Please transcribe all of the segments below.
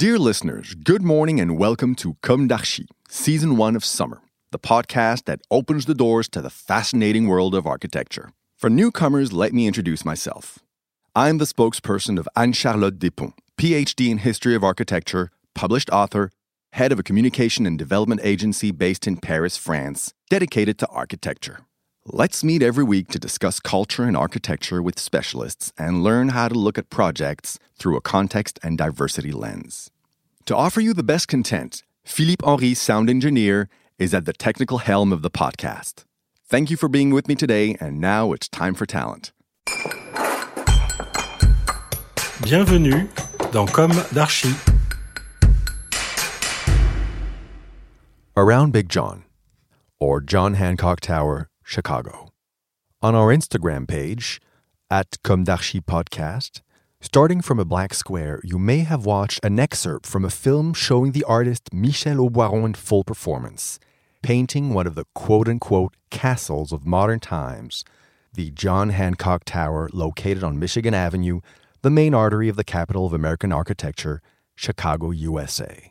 Dear listeners, good morning and welcome to Com d'archi, Season 1 of Summer, the podcast that opens the doors to the fascinating world of architecture. For newcomers, let me introduce myself. I'm the spokesperson of Anne Charlotte Depincé, PhD in History of Architecture, published author, head of a communication and development agency based in Paris, France, dedicated to architecture. Let's meet every week to discuss culture and architecture with specialists and learn how to look at projects through a context and diversity lens. To offer you the best content, Philippe Henry, sound engineer, is at the technical helm of the podcast. Thank you for being with me today, and now it's time for talent. Bienvenue dans Com d'archi. Around Big John, or John Hancock Tower, Chicago. On our Instagram page, at Comme Podcast, starting from a black square, you may have watched an excerpt from a film showing the artist Michel Auboiron in full performance, painting one of the quote unquote castles of modern times, the John Hancock Tower located on Michigan Avenue, the main artery of the capital of American architecture, Chicago, USA.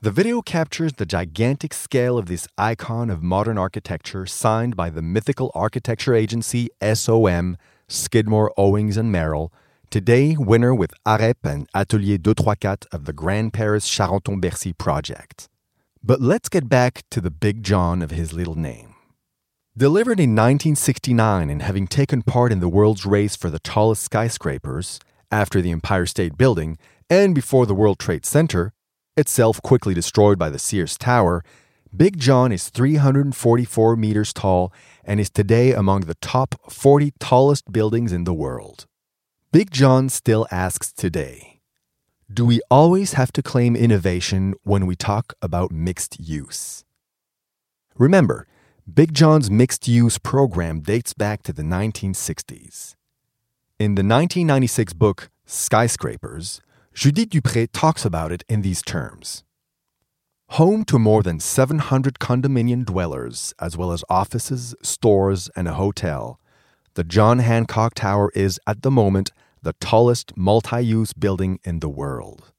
The video captures the gigantic scale of this icon of modern architecture signed by the mythical architecture agency SOM, Skidmore, Owings and Merrill, today winner with AREP and Atelier 234 of the Grand Paris Charenton-Bercy project. But let's get back to the Big John of his little name. Delivered in 1969 and having taken part in the world's race for the tallest skyscrapers, after the Empire State Building and before the World Trade Center, itself quickly destroyed by the Sears Tower, Big John is 344 meters tall and is today among the top 40 tallest buildings in the world. Big John still asks today Do we always have to claim innovation when we talk about mixed use? Remember, Big John's mixed use program dates back to the 1960s. In the 1996 book Skyscrapers, Judith Dupré talks about it in these terms. Home to more than 700 condominium dwellers, as well as offices, stores, and a hotel, the John Hancock Tower is, at the moment, the tallest multi use building in the world.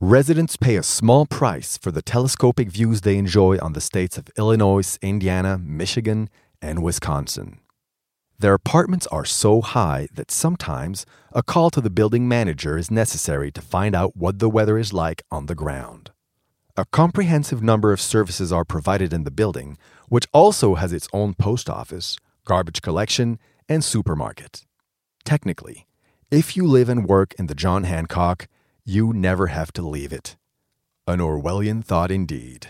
Residents pay a small price for the telescopic views they enjoy on the states of Illinois, Indiana, Michigan, and Wisconsin. Their apartments are so high that sometimes a call to the building manager is necessary to find out what the weather is like on the ground. A comprehensive number of services are provided in the building, which also has its own post office, garbage collection, and supermarket. Technically, if you live and work in the John Hancock, you never have to leave it. An Orwellian thought indeed.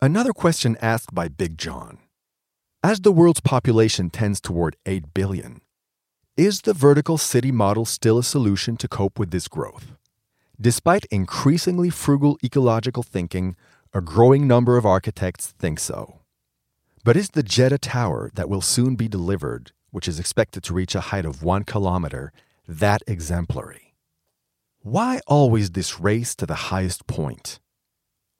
Another question asked by Big John as the world's population tends toward 8 billion, is the vertical city model still a solution to cope with this growth? Despite increasingly frugal ecological thinking, a growing number of architects think so. But is the Jeddah Tower that will soon be delivered, which is expected to reach a height of one kilometer, that exemplary? Why always this race to the highest point?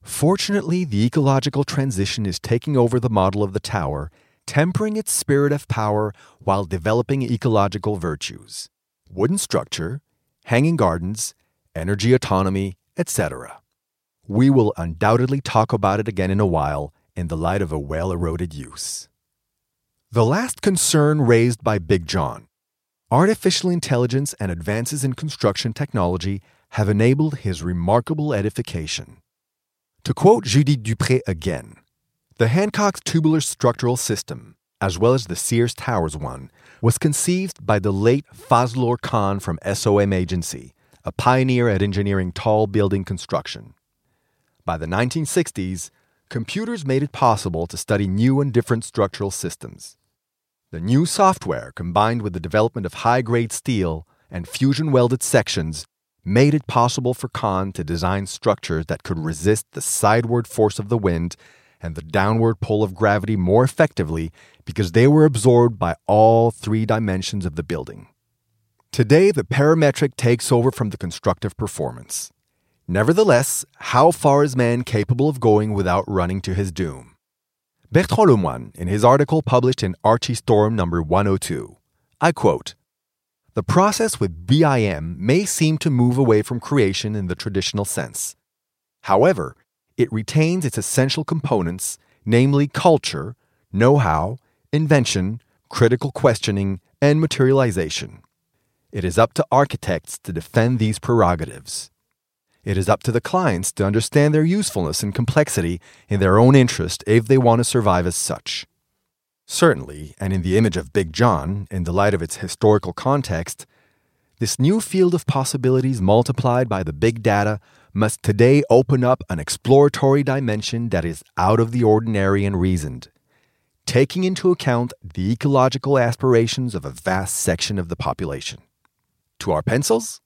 Fortunately, the ecological transition is taking over the model of the tower tempering its spirit of power while developing ecological virtues wooden structure, hanging gardens, energy autonomy, etc. We will undoubtedly talk about it again in a while in the light of a well eroded use. The last concern raised by Big John artificial intelligence and advances in construction technology have enabled his remarkable edification. To quote Judith Dupré again, the Hancock's tubular structural system, as well as the Sears Towers one, was conceived by the late Fazlur Khan from SOM Agency, a pioneer at engineering tall building construction. By the 1960s, computers made it possible to study new and different structural systems. The new software, combined with the development of high grade steel and fusion welded sections, made it possible for Khan to design structures that could resist the sideward force of the wind and the downward pull of gravity more effectively because they were absorbed by all three dimensions of the building. Today, the parametric takes over from the constructive performance. Nevertheless, how far is man capable of going without running to his doom? Bertrand Lemoine, in his article published in Archistorm number 102, I quote, The process with BIM may seem to move away from creation in the traditional sense. However, it retains its essential components, namely culture, know how, invention, critical questioning, and materialization. It is up to architects to defend these prerogatives. It is up to the clients to understand their usefulness and complexity in their own interest if they want to survive as such. Certainly, and in the image of Big John, in the light of its historical context, this new field of possibilities multiplied by the big data must today open up an exploratory dimension that is out of the ordinary and reasoned, taking into account the ecological aspirations of a vast section of the population. To our pencils?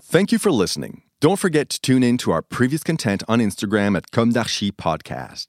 Thank you for listening. Don't forget to tune in to our previous content on Instagram at Com d'archi Podcast.